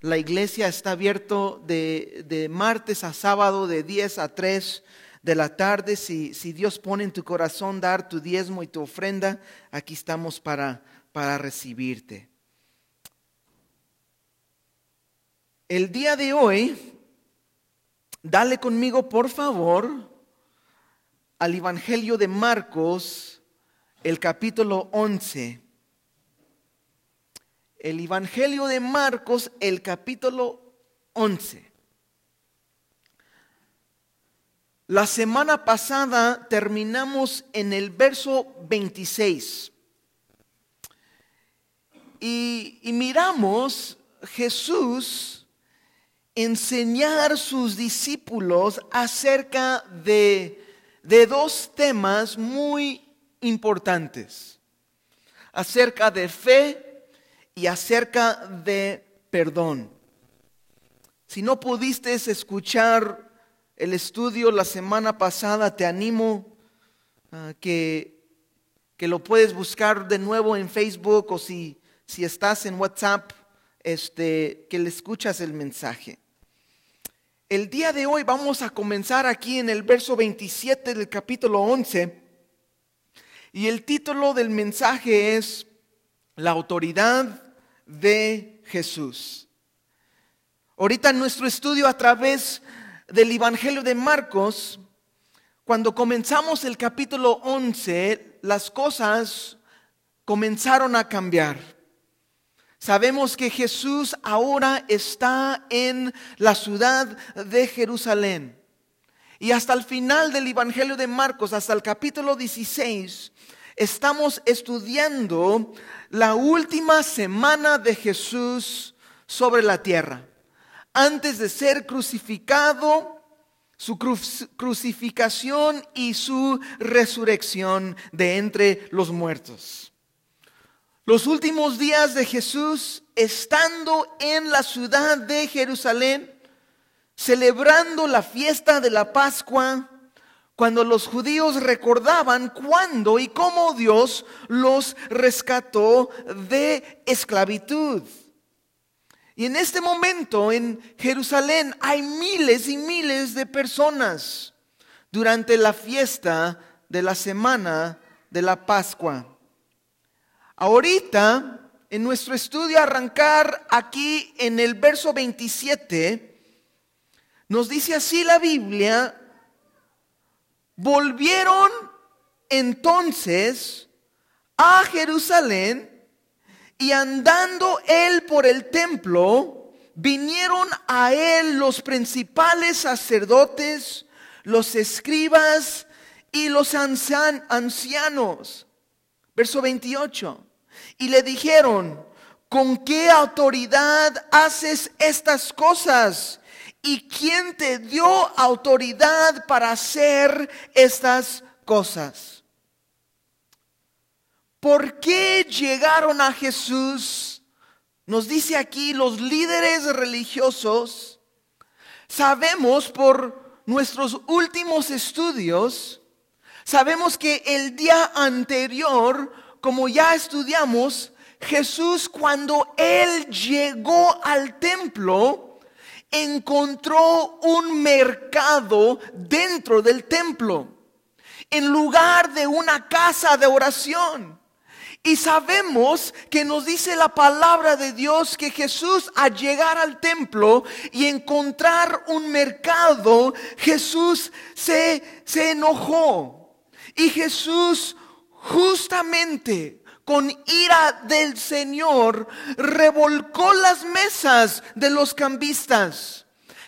La iglesia está abierto de, de martes a sábado de 10 a 3 de la tarde. Si, si, Dios pone en tu corazón dar tu diezmo y tu ofrenda, aquí estamos para, para recibirte. El día de hoy, dale conmigo por favor al Evangelio de Marcos, el capítulo 11. El Evangelio de Marcos, el capítulo 11. La semana pasada terminamos en el verso 26 y, miramos Jesús enseñar a sus discípulos acerca de, de dos temas muy importantes, acerca de fe y acerca de perdón. Si no pudiste escuchar el estudio la semana pasada, te animo a que, que lo puedes buscar de nuevo en Facebook o si, si estás en WhatsApp, este, que le escuchas el mensaje. El día de hoy vamos a comenzar aquí en el verso 27 del capítulo 11 y el título del mensaje es La autoridad de Jesús. Ahorita en nuestro estudio a través del Evangelio de Marcos, cuando comenzamos el capítulo 11, las cosas comenzaron a cambiar. Sabemos que Jesús ahora está en la ciudad de Jerusalén. Y hasta el final del Evangelio de Marcos, hasta el capítulo 16, estamos estudiando la última semana de Jesús sobre la tierra antes de ser crucificado, su crucificación y su resurrección de entre los muertos. Los últimos días de Jesús estando en la ciudad de Jerusalén, celebrando la fiesta de la Pascua, cuando los judíos recordaban cuándo y cómo Dios los rescató de esclavitud. Y en este momento en Jerusalén hay miles y miles de personas durante la fiesta de la semana de la Pascua. Ahorita, en nuestro estudio, arrancar aquí en el verso 27, nos dice así la Biblia, volvieron entonces a Jerusalén y andando él por el templo, vinieron a él los principales sacerdotes, los escribas y los ancianos. Verso 28. Y le dijeron, ¿con qué autoridad haces estas cosas? ¿Y quién te dio autoridad para hacer estas cosas? ¿Por qué llegaron a Jesús? Nos dice aquí los líderes religiosos. Sabemos por nuestros últimos estudios, sabemos que el día anterior, como ya estudiamos, Jesús cuando él llegó al templo, encontró un mercado dentro del templo, en lugar de una casa de oración. Y sabemos que nos dice la palabra de Dios que Jesús al llegar al templo y encontrar un mercado, Jesús se, se enojó. Y Jesús justamente con ira del Señor revolcó las mesas de los cambistas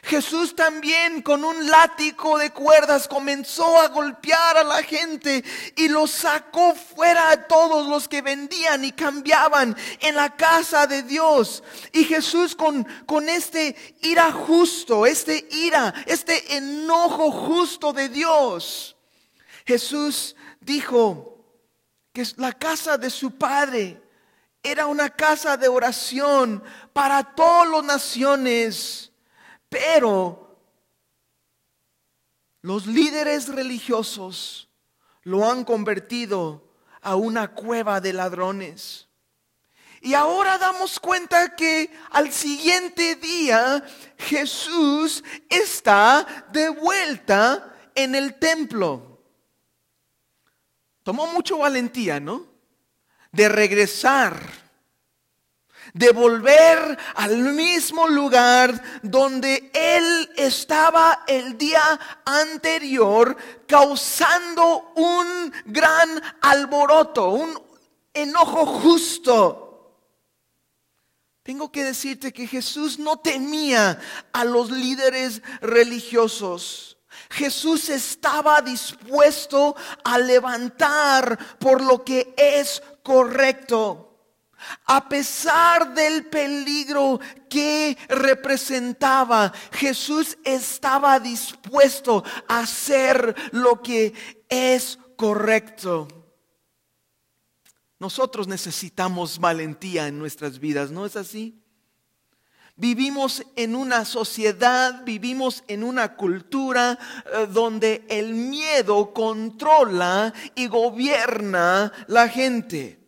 Jesús también con un látigo de cuerdas comenzó a golpear a la gente y los sacó fuera a todos los que vendían y cambiaban en la casa de Dios. Y Jesús con, con este ira justo, este ira, este enojo justo de Dios, Jesús dijo que la casa de su Padre era una casa de oración para todas las naciones pero los líderes religiosos lo han convertido a una cueva de ladrones. Y ahora damos cuenta que al siguiente día Jesús está de vuelta en el templo. Tomó mucho valentía, ¿no? De regresar, de volver al mismo lugar donde él estaba el día anterior, causando un gran alboroto, un enojo justo. Tengo que decirte que Jesús no temía a los líderes religiosos. Jesús estaba dispuesto a levantar por lo que es correcto. A pesar del peligro que representaba, Jesús estaba dispuesto a hacer lo que es correcto. Nosotros necesitamos valentía en nuestras vidas, ¿no es así? Vivimos en una sociedad, vivimos en una cultura eh, donde el miedo controla y gobierna la gente.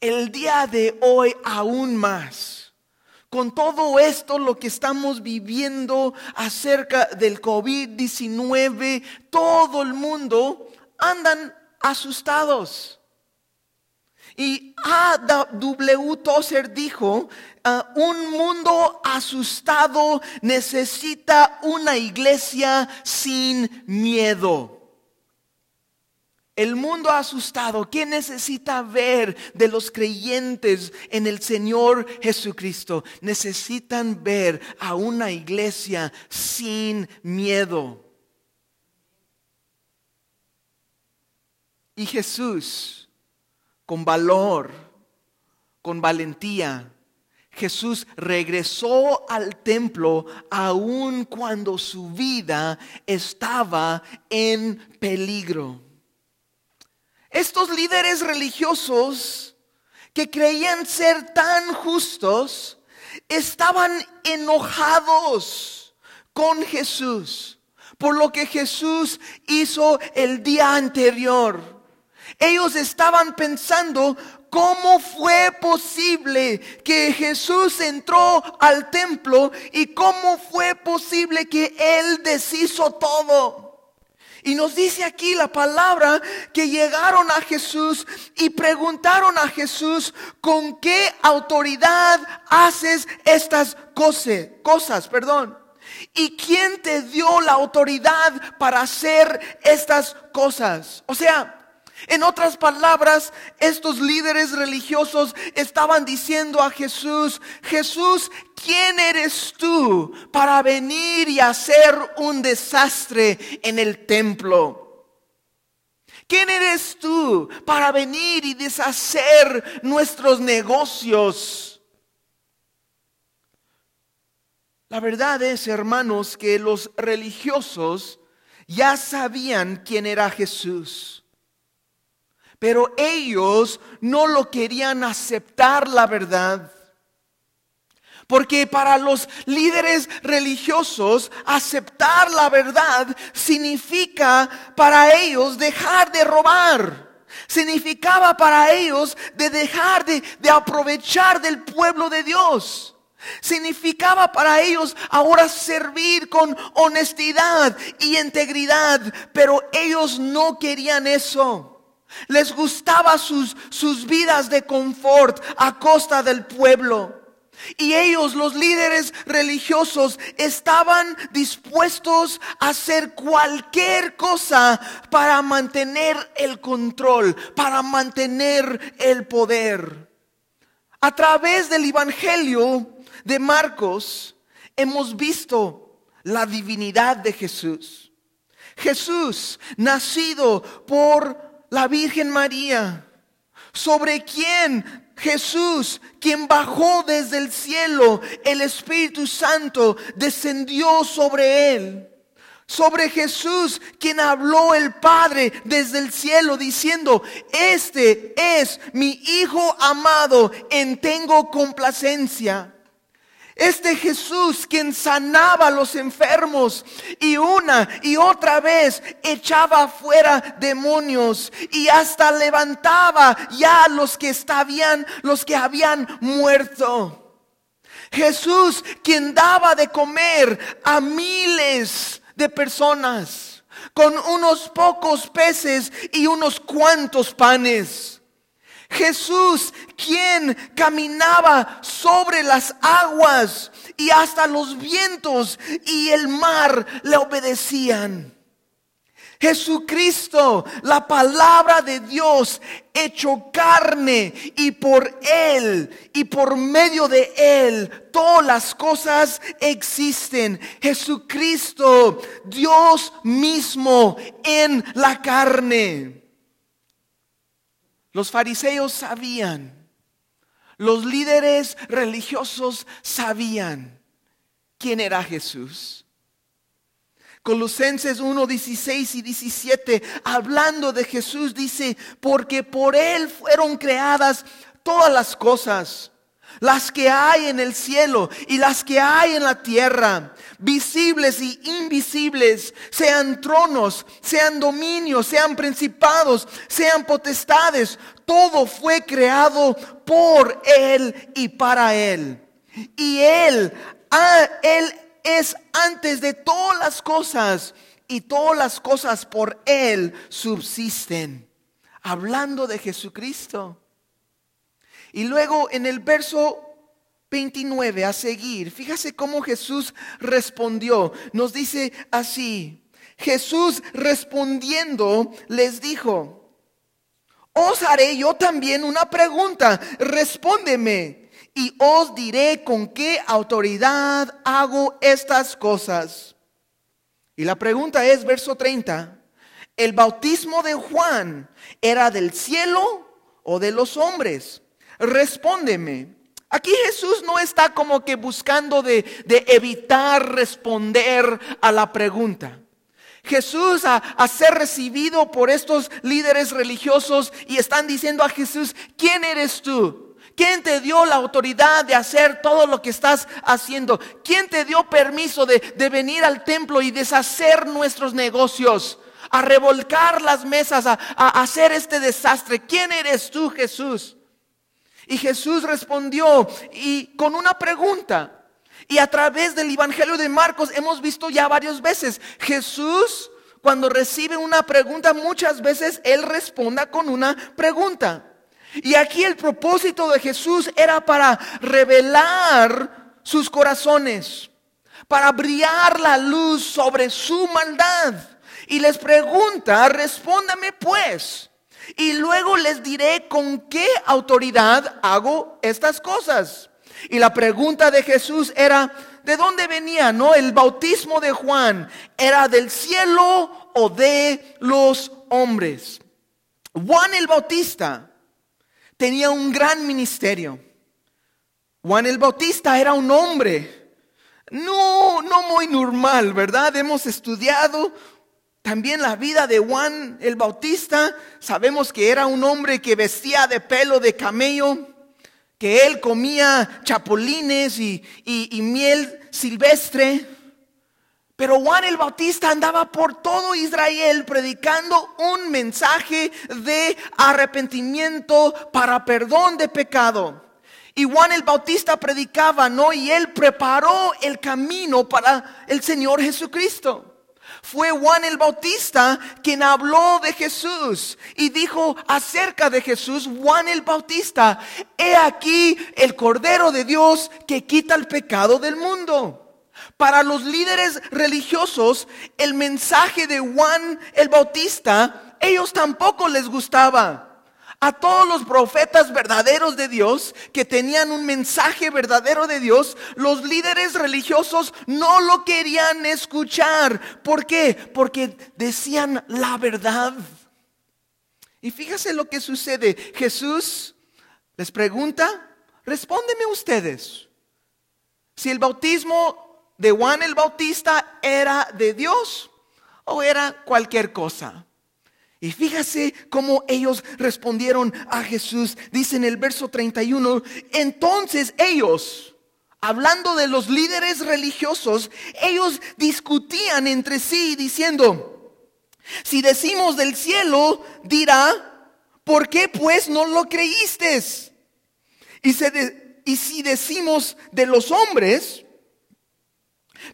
El día de hoy aún más. Con todo esto, lo que estamos viviendo acerca del COVID-19, todo el mundo andan asustados. Y A.W. Tozer dijo, ah, un mundo asustado necesita una iglesia sin miedo. El mundo asustado, ¿qué necesita ver de los creyentes en el Señor Jesucristo? Necesitan ver a una iglesia sin miedo. Y Jesús con valor, con valentía. Jesús regresó al templo aun cuando su vida estaba en peligro. Estos líderes religiosos que creían ser tan justos estaban enojados con Jesús por lo que Jesús hizo el día anterior. Ellos estaban pensando cómo fue posible que Jesús entró al templo y cómo fue posible que Él deshizo todo. Y nos dice aquí la palabra que llegaron a Jesús y preguntaron a Jesús, ¿con qué autoridad haces estas cosas? cosas perdón. ¿Y quién te dio la autoridad para hacer estas cosas? O sea, en otras palabras, estos líderes religiosos estaban diciendo a Jesús, Jesús, ¿quién eres tú para venir y hacer un desastre en el templo? ¿Quién eres tú para venir y deshacer nuestros negocios? La verdad es, hermanos, que los religiosos ya sabían quién era Jesús. Pero ellos no lo querían aceptar la verdad. Porque para los líderes religiosos aceptar la verdad significa para ellos dejar de robar. Significaba para ellos de dejar de, de aprovechar del pueblo de Dios. Significaba para ellos ahora servir con honestidad y integridad, pero ellos no querían eso. Les gustaba sus, sus vidas de confort a costa del pueblo. Y ellos, los líderes religiosos, estaban dispuestos a hacer cualquier cosa para mantener el control, para mantener el poder. A través del Evangelio de Marcos hemos visto la divinidad de Jesús. Jesús, nacido por la Virgen María, sobre quien Jesús, quien bajó desde el cielo, el Espíritu Santo descendió sobre él. Sobre Jesús, quien habló el Padre desde el cielo diciendo, este es mi Hijo amado, en tengo complacencia. Este Jesús quien sanaba a los enfermos y una y otra vez echaba fuera demonios y hasta levantaba ya los que estaban, los que habían muerto. Jesús quien daba de comer a miles de personas con unos pocos peces y unos cuantos panes. Jesús, quien caminaba sobre las aguas y hasta los vientos y el mar le obedecían. Jesucristo, la palabra de Dios hecho carne y por Él y por medio de Él todas las cosas existen. Jesucristo, Dios mismo en la carne. Los fariseos sabían, los líderes religiosos sabían quién era Jesús. Colosenses 1, 16 y 17, hablando de Jesús, dice, porque por Él fueron creadas todas las cosas las que hay en el cielo y las que hay en la tierra, visibles y invisibles, sean tronos, sean dominios, sean principados, sean potestades, todo fue creado por Él y para Él. Y Él, Él es antes de todas las cosas y todas las cosas por Él subsisten. Hablando de Jesucristo. Y luego en el verso 29 a seguir, fíjase cómo Jesús respondió. Nos dice así, Jesús respondiendo les dijo, os haré yo también una pregunta, respóndeme y os diré con qué autoridad hago estas cosas. Y la pregunta es, verso 30, ¿el bautismo de Juan era del cielo o de los hombres? Respóndeme. Aquí Jesús no está como que buscando de, evitar responder a la pregunta. Jesús a, ser recibido por estos líderes religiosos y están diciendo a Jesús, ¿quién eres tú? ¿Quién te dio la autoridad de hacer todo lo que estás haciendo? ¿Quién te dio permiso de, venir al templo y deshacer nuestros negocios? A revolcar las mesas, a hacer este desastre. ¿Quién eres tú, Jesús? Y Jesús respondió y con una pregunta. Y a través del Evangelio de Marcos hemos visto ya varias veces, Jesús cuando recibe una pregunta, muchas veces Él responda con una pregunta. Y aquí el propósito de Jesús era para revelar sus corazones, para brillar la luz sobre su maldad. Y les pregunta, respóndame pues, y luego les diré con qué autoridad hago estas cosas. Y la pregunta de Jesús era, ¿de dónde venía? No, el bautismo de Juan era del cielo o de los hombres. Juan el Bautista tenía un gran ministerio. Juan el Bautista era un hombre, no, no muy normal, ¿verdad? Hemos estudiado también la vida de Juan el Bautista, sabemos que era un hombre que vestía de pelo de camello, que él comía chapulines y, y miel silvestre. Pero Juan el Bautista andaba por todo Israel predicando un mensaje de arrepentimiento para perdón de pecado. Y Juan el Bautista predicaba, ¿no? Y él preparó el camino para el Señor Jesucristo. Fue Juan el Bautista quien habló de Jesús y dijo acerca de Jesús, Juan el Bautista, he aquí el Cordero de Dios que quita el pecado del mundo. Para los líderes religiosos, el mensaje de Juan el Bautista, ellos tampoco les gustaba. A todos los profetas verdaderos de Dios que tenían un mensaje verdadero de Dios, los líderes religiosos no lo querían escuchar. ¿Por qué? Porque decían la verdad. Y fíjese lo que sucede. Jesús les pregunta, respóndeme ustedes. Si el bautismo de Juan el Bautista era de Dios o era cualquier cosa. Y fíjase cómo ellos respondieron a Jesús. Dice en el verso 31, entonces ellos, hablando de los líderes religiosos, ellos discutían entre sí diciendo, si decimos del cielo, dirá, ¿por qué pues no lo creíste? Y, y si decimos de los hombres,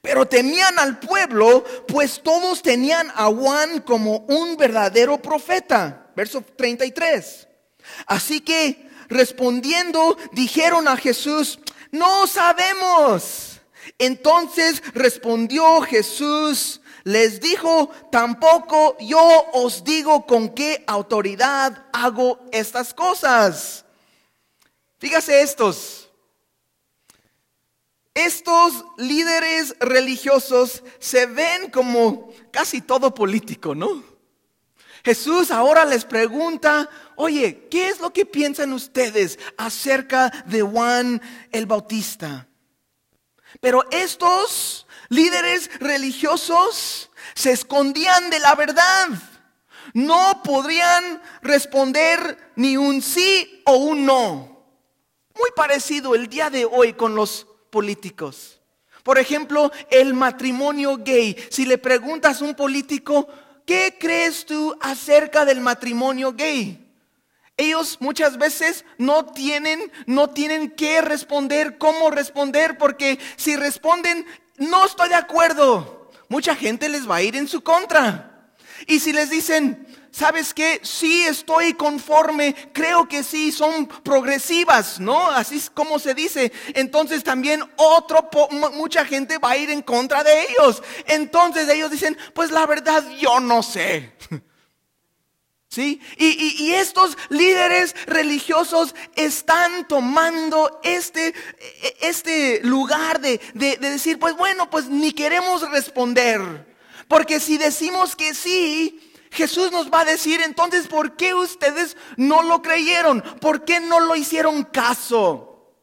pero temían al pueblo, pues todos tenían a Juan como un verdadero profeta. Verso 33. Así que respondiendo, dijeron a Jesús, no sabemos. Entonces respondió Jesús, les dijo, tampoco yo os digo con qué autoridad hago estas cosas. Fíjase estos. Estos líderes religiosos se ven como casi todo político, ¿no? Jesús ahora les pregunta, oye, ¿qué es lo que piensan ustedes acerca de Juan el Bautista? Pero estos líderes religiosos se escondían de la verdad. No podrían responder ni un sí o un no. Muy parecido el día de hoy con los políticos. Por ejemplo, el matrimonio gay. Si le preguntas a un político, ¿qué crees tú acerca del matrimonio gay? Ellos muchas veces no tienen, no tienen que responder cómo responder, porque si responden, no estoy de acuerdo, mucha gente les va a ir en su contra. Y si les dicen, ¿sabes qué? Sí estoy conforme, creo que sí, son progresivas, ¿no? Así es como se dice. Entonces también otro, mucha gente va a ir en contra de ellos. Entonces ellos dicen, pues la verdad yo no sé. ¿Sí? Y, estos líderes religiosos están tomando este, este lugar de, de decir, pues bueno, pues ni queremos responder. Porque si decimos que sí, Jesús nos va a decir entonces, ¿por qué ustedes no lo creyeron? ¿Por qué no lo hicieron caso?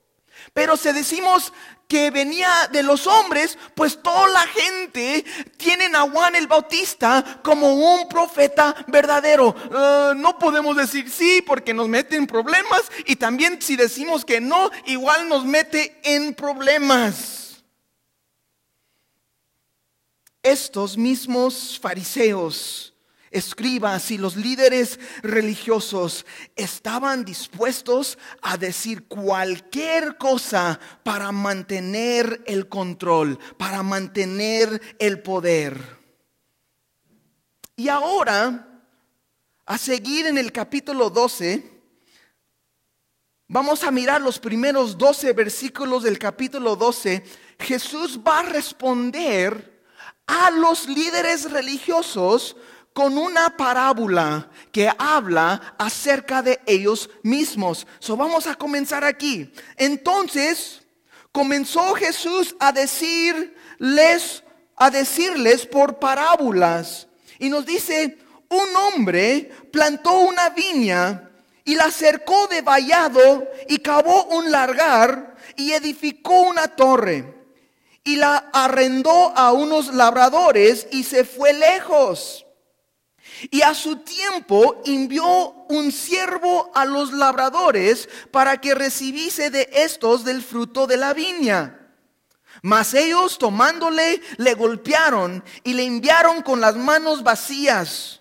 Pero si decimos que venía de los hombres, pues toda la gente tienen a Juan el Bautista como un profeta verdadero. Ah, no podemos decir sí porque nos mete en problemas y también si decimos que no, igual nos mete en problemas. Estos mismos fariseos escribas y los líderes religiosos estaban dispuestos a decir cualquier cosa para mantener el control, para mantener el poder. Y ahora, a seguir en el capítulo 12, vamos a mirar los primeros 12 versículos del capítulo 12. Jesús va a responder a los líderes religiosos con una parábola que habla acerca de ellos mismos. So vamos a comenzar aquí. Entonces, comenzó Jesús a decirles a decirles por parábolas y nos dice, un hombre plantó una viña y la cercó de vallado y cavó un largar y edificó una torre y la arrendó a unos labradores y se fue lejos. Y a su tiempo envió un siervo a los labradores para que recibiese de estos del fruto de la viña. Mas ellos tomándole le golpearon y le enviaron con las manos vacías.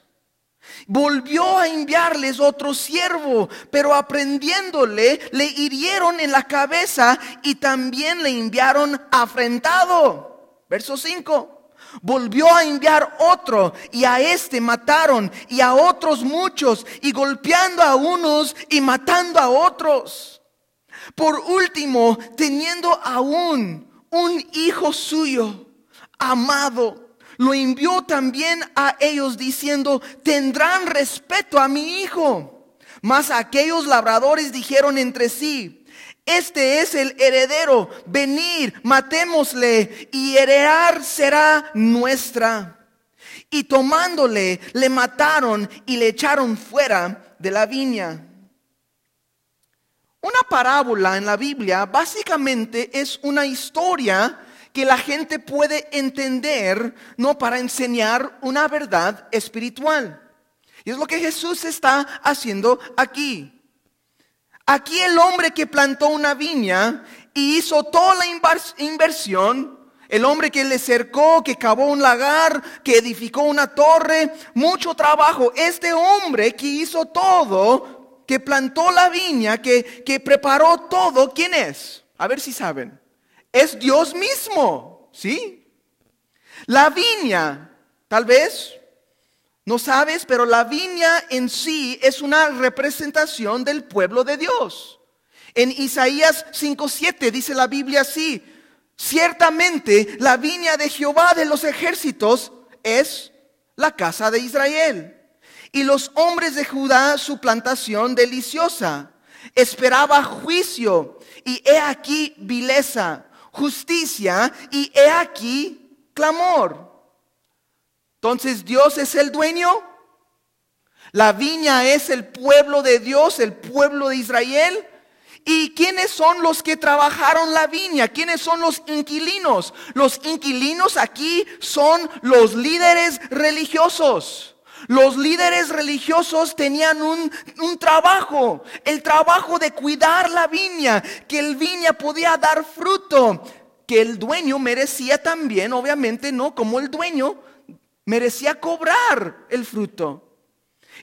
Volvió a enviarles otro siervo, pero aprendiéndole le hirieron en la cabeza y también le enviaron afrentado. Verso 5 volvió a enviar otro y a este mataron y a otros muchos y golpeando a unos y matando a otros. Por último, teniendo aún un hijo suyo, amado, lo envió también a ellos diciendo, tendrán respeto a mi hijo. Mas aquellos labradores dijeron entre sí, este es el heredero. Venir, matémosle y heredar será nuestra. Y tomándole, le mataron y le echaron fuera de la viña. Una parábola en la Biblia básicamente es una historia que la gente puede entender, no para enseñar una verdad espiritual. Y es lo que Jesús está haciendo aquí. Aquí el hombre que plantó una viña y hizo toda la inversión. El hombre que le cercó, que cavó un lagar, que edificó una torre, mucho trabajo. Este hombre que hizo todo, que plantó la viña, que, que preparó todo, ¿quién es? A ver si saben. Es Dios mismo, ¿sí? La viña, tal vez no sabes, pero la viña en sí es una representación del pueblo de Dios. En Isaías 5:7 dice la Biblia así: Ciertamente la viña de Jehová de los ejércitos es la casa de Israel. Y los hombres de Judá su plantación deliciosa. Esperaba juicio y he aquí vileza, justicia y he aquí clamor. Entonces, ¿Dios es el dueño? La viña es el pueblo de Dios, el pueblo de Israel. ¿Y quiénes son los que trabajaron la viña? ¿Quiénes son los inquilinos? Los inquilinos aquí son los líderes religiosos. Los líderes religiosos tenían un, un, trabajo, el trabajo de cuidar la viña, que el viña podía dar fruto, que el dueño merecía también, obviamente no como el dueño, merecía cobrar el fruto.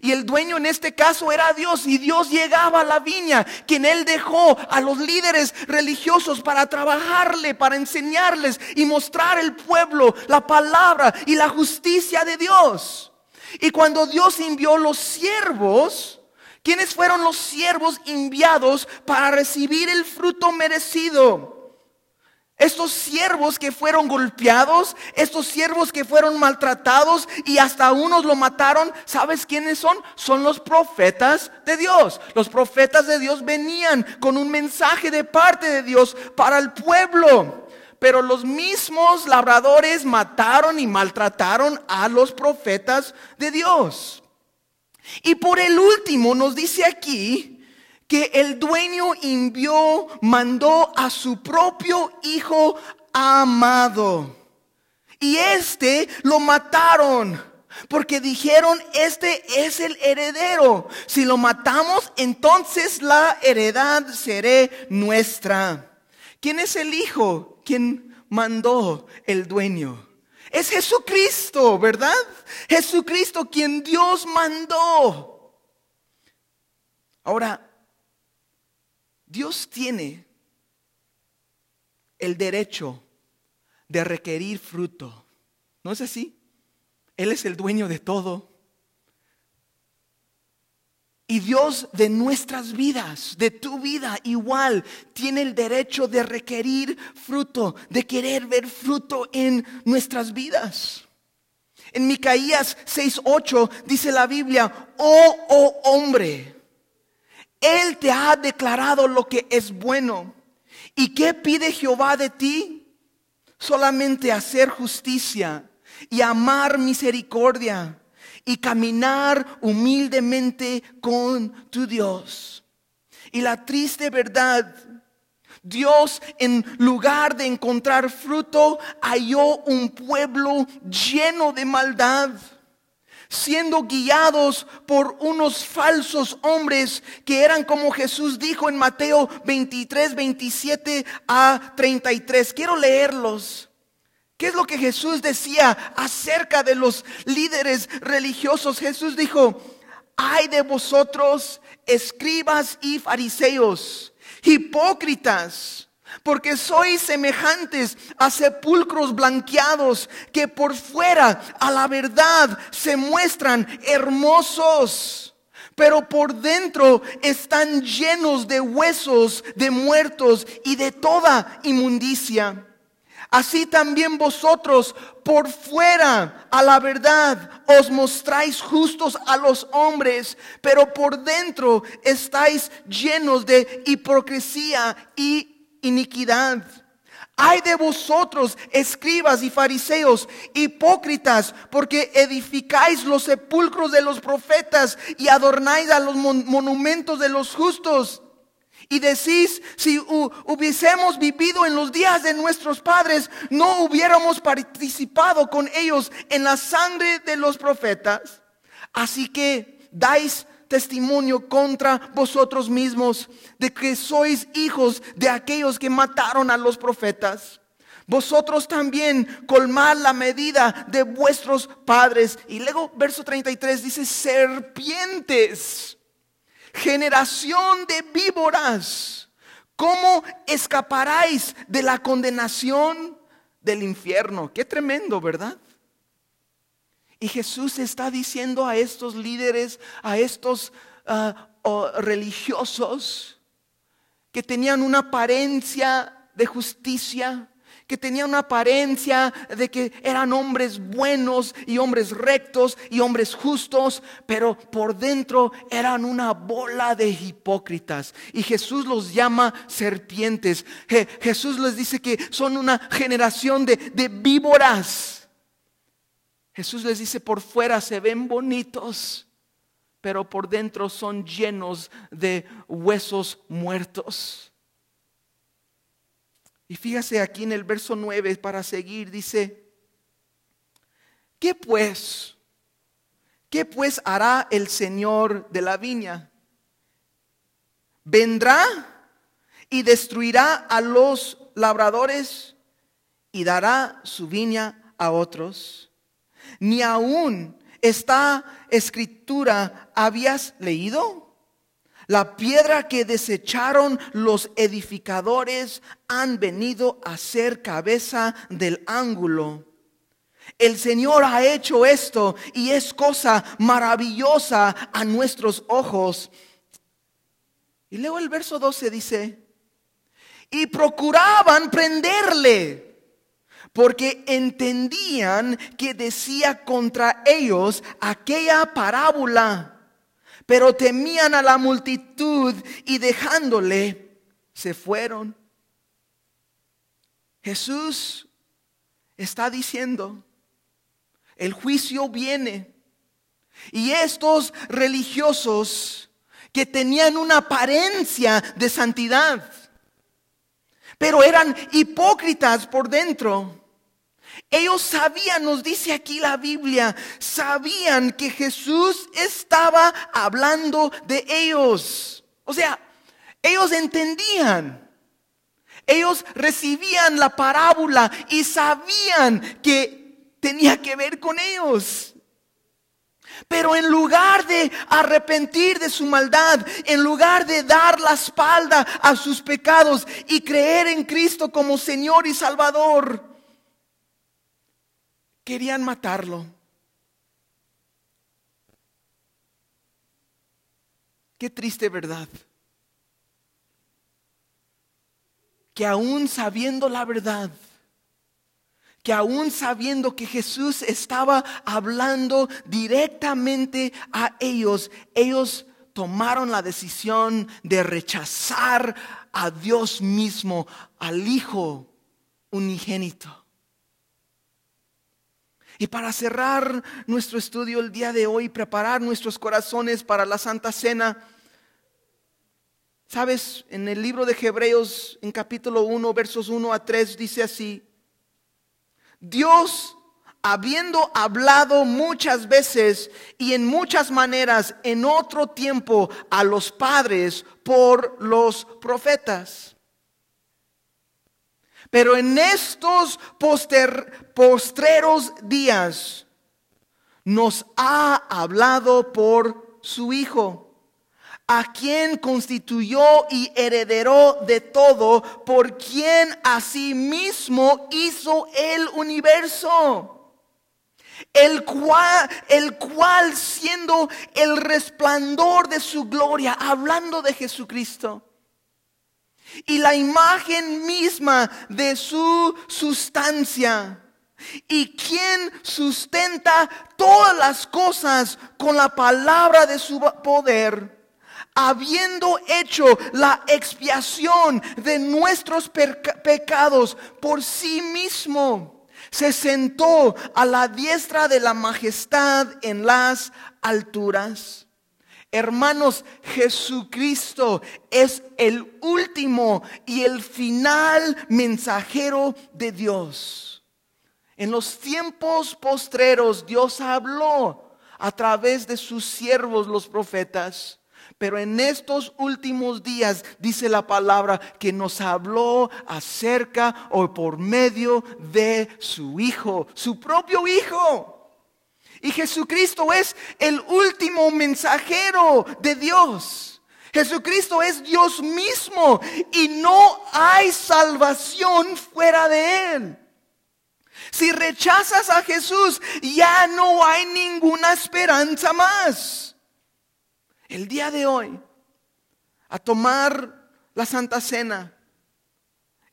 Y el dueño en este caso era Dios y Dios llegaba a la viña, quien él dejó a los líderes religiosos para trabajarle, para enseñarles y mostrar el pueblo, la palabra y la justicia de Dios. Y cuando Dios envió los siervos, ¿quiénes fueron los siervos enviados para recibir el fruto merecido? Estos siervos que fueron golpeados, estos siervos que fueron maltratados y hasta unos lo mataron, ¿sabes quiénes son? Son los profetas de Dios. Los profetas de Dios venían con un mensaje de parte de Dios para el pueblo. Pero los mismos labradores mataron y maltrataron a los profetas de Dios. Y por el último nos dice aquí que el dueño envió, mandó a su propio hijo amado. Y este lo mataron. Porque dijeron, este es el heredero. Si lo matamos, entonces la heredad será nuestra. ¿Quién es el hijo? ¿Quién mandó el dueño? Es Jesucristo, ¿verdad? Jesucristo quien Dios mandó. Ahora, Dios tiene el derecho de requerir fruto. ¿No es así? Él es el dueño de todo. Y Dios de nuestras vidas, de tu vida igual, tiene el derecho de requerir fruto, de querer ver fruto en nuestras vidas. En Micaías 6:8 dice la Biblia, oh, oh hombre, él te ha declarado lo que es bueno. ¿Y qué pide Jehová de ti? Solamente hacer justicia y amar misericordia y caminar humildemente con tu Dios. Y la triste verdad, Dios en lugar de encontrar fruto, halló un pueblo lleno de maldad siendo guiados por unos falsos hombres que eran como Jesús dijo en Mateo 23, 27 a 33. Quiero leerlos. ¿Qué es lo que Jesús decía acerca de los líderes religiosos? Jesús dijo, ay de vosotros, escribas y fariseos, hipócritas porque sois semejantes a sepulcros blanqueados que por fuera a la verdad se muestran hermosos, pero por dentro están llenos de huesos de muertos y de toda inmundicia. Así también vosotros por fuera a la verdad os mostráis justos a los hombres, pero por dentro estáis llenos de hipocresía y iniquidad. Hay de vosotros, escribas y fariseos, hipócritas, porque edificáis los sepulcros de los profetas y adornáis a los monumentos de los justos. Y decís, si hubiésemos vivido en los días de nuestros padres, no hubiéramos participado con ellos en la sangre de los profetas. Así que dais testimonio contra vosotros mismos de que sois hijos de aquellos que mataron a los profetas. Vosotros también colmad la medida de vuestros padres. Y luego verso 33 dice, serpientes, generación de víboras, ¿cómo escaparáis de la condenación del infierno? Qué tremendo, ¿verdad? Y Jesús está diciendo a estos líderes, a estos ah, religiosos que tenían una apariencia de justicia, que tenían una apariencia de que eran hombres buenos y hombres rectos y hombres justos, pero por dentro eran una bola de hipócritas. Y Jesús los llama serpientes. Jesús les dice que son una generación de, de víboras. Jesús les dice, por fuera se ven bonitos, pero por dentro son llenos de huesos muertos. Y fíjase aquí en el verso 9 para seguir, dice, ¿qué pues? ¿Qué pues hará el Señor de la viña? ¿Vendrá y destruirá a los labradores y dará su viña a otros? ni aún esta escritura habías leído. La piedra que desecharon los edificadores han venido a ser cabeza del ángulo. El Señor ha hecho esto y es cosa maravillosa a nuestros ojos. Y luego el verso 12 dice, y procuraban prenderle porque entendían que decía contra ellos aquella parábola, pero temían a la multitud y dejándole, se fueron. Jesús está diciendo, el juicio viene. Y estos religiosos que tenían una apariencia de santidad, pero eran hipócritas por dentro, ellos sabían, nos dice aquí la Biblia, sabían que Jesús estaba hablando de ellos. O sea, ellos entendían. Ellos recibían la parábola y sabían que tenía que ver con ellos. Pero en lugar de arrepentir de su maldad, en lugar de dar la espalda a sus pecados y creer en Cristo como Señor y Salvador, Querían matarlo. Qué triste verdad. Que aún sabiendo la verdad, que aún sabiendo que Jesús estaba hablando directamente a ellos, ellos tomaron la decisión de rechazar a Dios mismo, al Hijo unigénito. Y para cerrar nuestro estudio el día de hoy, preparar nuestros corazones para la Santa Cena, sabes, en el libro de Hebreos, en capítulo 1, versos 1 a 3, dice así, Dios, habiendo hablado muchas veces y en muchas maneras en otro tiempo a los padres por los profetas pero en estos postreros días nos ha hablado por su Hijo, a quien constituyó y heredero de todo, por quien asimismo hizo el universo. El cual, el cual siendo el resplandor de su gloria, hablando de Jesucristo, y la imagen misma de su sustancia. Y quien sustenta todas las cosas con la palabra de su poder, habiendo hecho la expiación de nuestros pecados por sí mismo, se sentó a la diestra de la majestad en las alturas. Hermanos, Jesucristo es el último y el final mensajero de Dios. En los tiempos postreros Dios habló a través de sus siervos los profetas. Pero en estos últimos días dice la palabra que nos habló acerca o por medio de su Hijo, su propio Hijo. Y Jesucristo es el último mensajero de Dios. Jesucristo es Dios mismo y no hay salvación fuera de Él. Si rechazas a Jesús, ya no hay ninguna esperanza más. El día de hoy, a tomar la Santa Cena,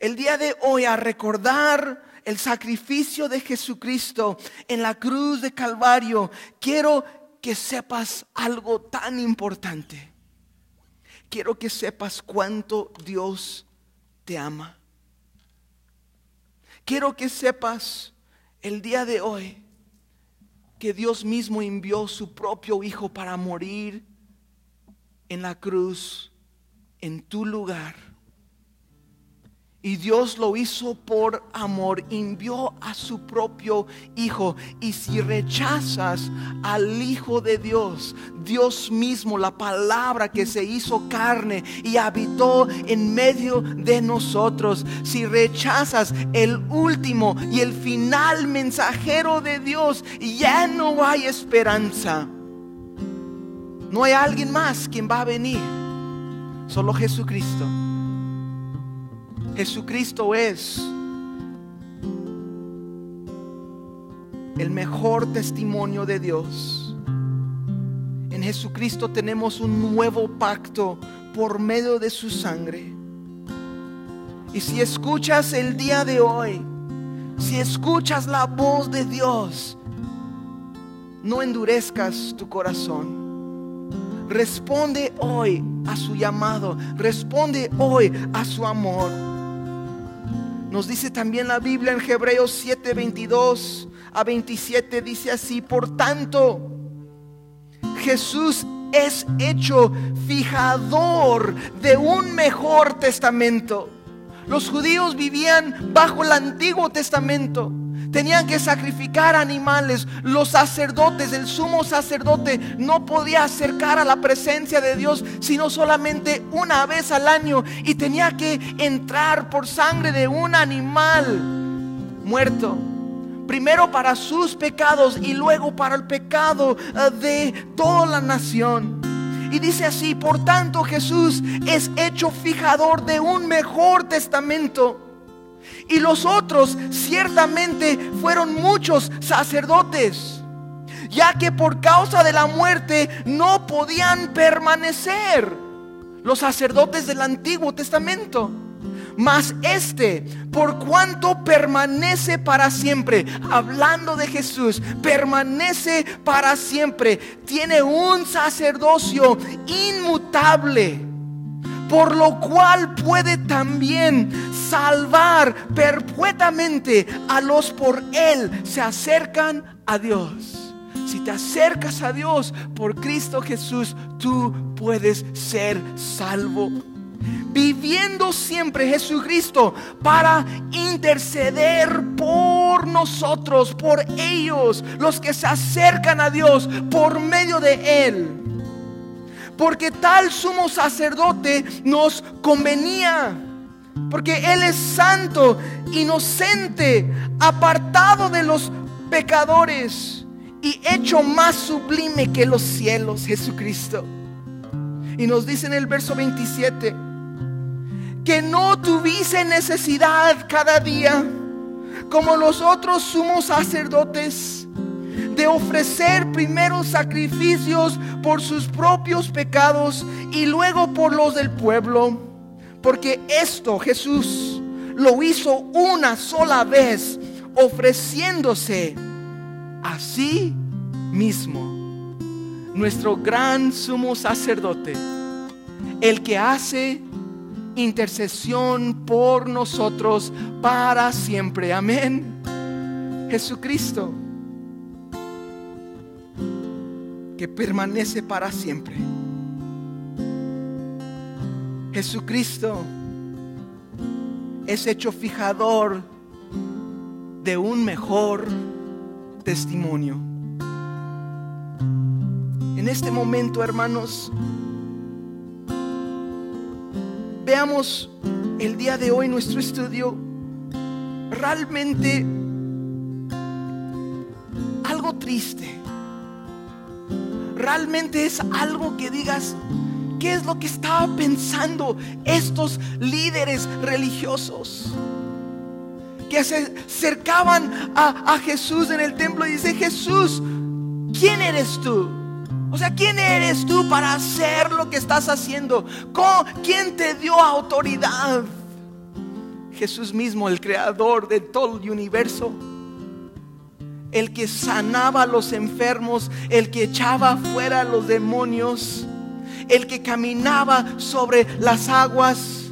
el día de hoy a recordar el sacrificio de Jesucristo en la cruz de Calvario, quiero que sepas algo tan importante. Quiero que sepas cuánto Dios te ama. Quiero que sepas el día de hoy que Dios mismo envió su propio Hijo para morir en la cruz en tu lugar y Dios lo hizo por amor, envió a su propio Hijo. Y si rechazas al Hijo de Dios, Dios mismo, la palabra que se hizo carne y habitó en medio de nosotros, si rechazas el último y el final mensajero de Dios, ya no hay esperanza. No hay alguien más quien va a venir, solo Jesucristo. Jesucristo es el mejor testimonio de Dios. En Jesucristo tenemos un nuevo pacto por medio de su sangre. Y si escuchas el día de hoy, si escuchas la voz de Dios, no endurezcas tu corazón. Responde hoy a su llamado. Responde hoy a su amor. Nos dice también la Biblia en Hebreos 7, 22 a 27, dice así, por tanto, Jesús es hecho fijador de un mejor testamento. Los judíos vivían bajo el Antiguo Testamento. Tenían que sacrificar animales. Los sacerdotes, el sumo sacerdote, no podía acercar a la presencia de Dios sino solamente una vez al año. Y tenía que entrar por sangre de un animal muerto. Primero para sus pecados y luego para el pecado eh, de toda la nación. Y dice así, por tanto Jesús es hecho fijador de un mejor testamento y los otros ciertamente fueron muchos sacerdotes, ya que por causa de la muerte no podían permanecer los sacerdotes del Antiguo Testamento. Mas este, por cuanto permanece para siempre, hablando de Jesús, permanece para siempre, tiene un sacerdocio inmutable por lo cual puede también salvar perpetuamente a los por Él se acercan a Dios. Si te acercas a Dios por Cristo Jesús, tú puedes ser salvo. Viviendo siempre Jesucristo para interceder por nosotros, por ellos, los que se acercan a Dios por medio de Él porque tal sumo sacerdote nos convenía. Porque Él es santo, inocente, apartado de los pecadores y hecho más sublime que los cielos, Jesucristo. Y nos dice en el verso 27 que no tuviese necesidad cada día como los otros sumos sacerdotes de ofrecer primero sacrificios por sus propios pecados y luego por los del pueblo. Porque esto Jesús lo hizo una sola vez, ofreciéndose a sí mismo. Nuestro gran sumo sacerdote, el que hace intercesión por nosotros para siempre. Amén. Jesucristo que permanece para siempre. Jesucristo es hecho fijador de un mejor testimonio. En este momento, hermanos, veamos el día de hoy nuestro estudio realmente algo triste. Realmente es algo que digas, ¿qué es lo que estaba pensando estos líderes religiosos? Que se acercaban a, a Jesús en el templo y dice, Jesús, ¿quién eres tú? O sea, ¿quién eres tú para hacer lo que estás haciendo? ¿Quién te dio autoridad? Jesús mismo, el creador de todo el universo. El que sanaba a los enfermos, el que echaba fuera a los demonios, el que caminaba sobre las aguas.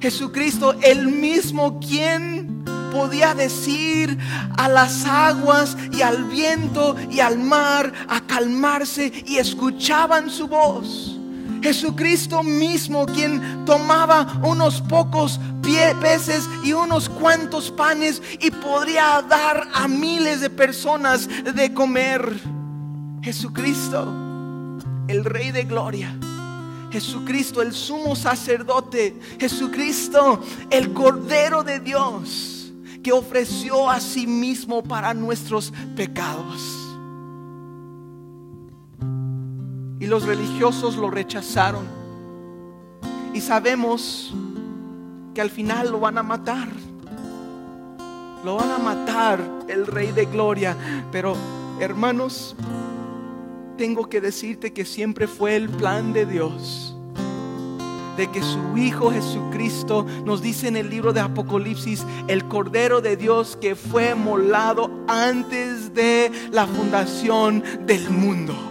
Jesucristo, el mismo quien podía decir a las aguas y al viento y al mar a calmarse y escuchaban su voz. Jesucristo mismo quien tomaba unos pocos peces y unos cuantos panes y podría dar a miles de personas de comer. Jesucristo, el Rey de Gloria. Jesucristo, el sumo sacerdote. Jesucristo, el Cordero de Dios que ofreció a sí mismo para nuestros pecados. Y los religiosos lo rechazaron. Y sabemos que al final lo van a matar. Lo van a matar el Rey de Gloria. Pero hermanos, tengo que decirte que siempre fue el plan de Dios de que su Hijo Jesucristo nos dice en el libro de Apocalipsis, el Cordero de Dios que fue molado antes de la fundación del mundo.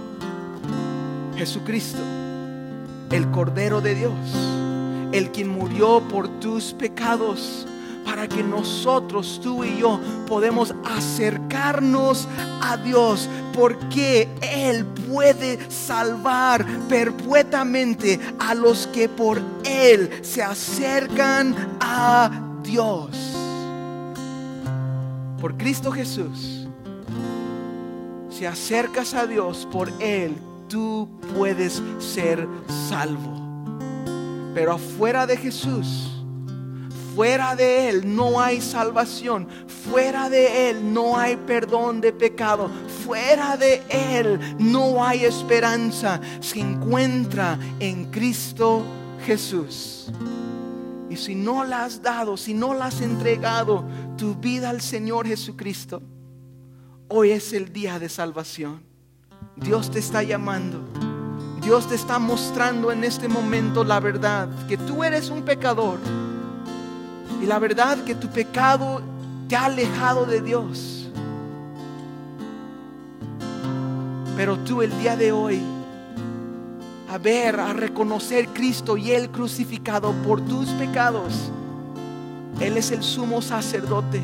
Jesucristo, el Cordero de Dios, el quien murió por tus pecados para que nosotros, tú y yo, podemos acercarnos a Dios, porque Él puede salvar perpetuamente a los que por Él se acercan a Dios. Por Cristo Jesús, si acercas a Dios por Él, tú puedes ser salvo. Pero afuera de Jesús, Fuera de Él no hay salvación. Fuera de Él no hay perdón de pecado. Fuera de Él no hay esperanza. Se encuentra en Cristo Jesús. Y si no la has dado, si no la has entregado tu vida al Señor Jesucristo, hoy es el día de salvación. Dios te está llamando. Dios te está mostrando en este momento la verdad, que tú eres un pecador y la verdad que tu pecado te ha alejado de Dios. Pero tú el día de hoy, a ver, a reconocer Cristo y Él crucificado por tus pecados, Él es el sumo sacerdote,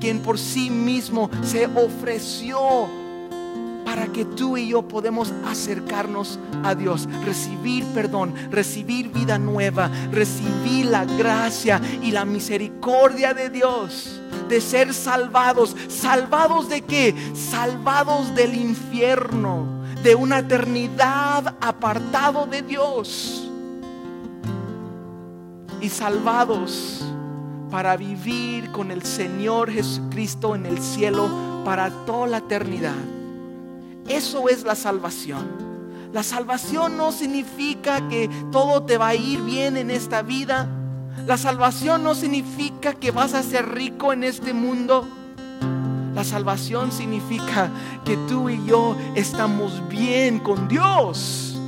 quien por sí mismo se ofreció para que tú y yo podemos acercarnos a Dios, recibir perdón, recibir vida nueva, recibir la gracia y la misericordia de Dios, de ser salvados. ¿Salvados de qué? Salvados del infierno, de una eternidad apartado de Dios. Y salvados para vivir con el Señor Jesucristo en el cielo para toda la eternidad. Eso es la salvación. La salvación no significa que todo te va a ir bien en esta vida. La salvación no significa que vas a ser rico en este mundo. La salvación significa que tú y yo estamos bien con Dios.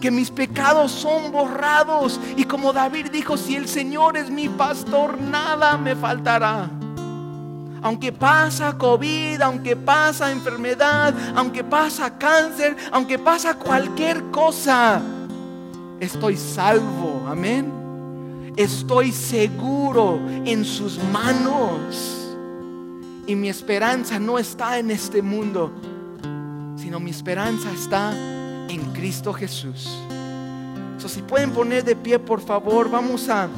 Que mis pecados son borrados. Y como David dijo, si el Señor es mi pastor, nada me faltará aunque pasa COVID, aunque pasa enfermedad, aunque pasa cáncer, aunque pasa cualquier cosa, estoy salvo, amén. Estoy seguro en sus manos. Y mi esperanza no está en este mundo, sino mi esperanza está en Cristo Jesús. So, si pueden poner de pie, por favor, vamos a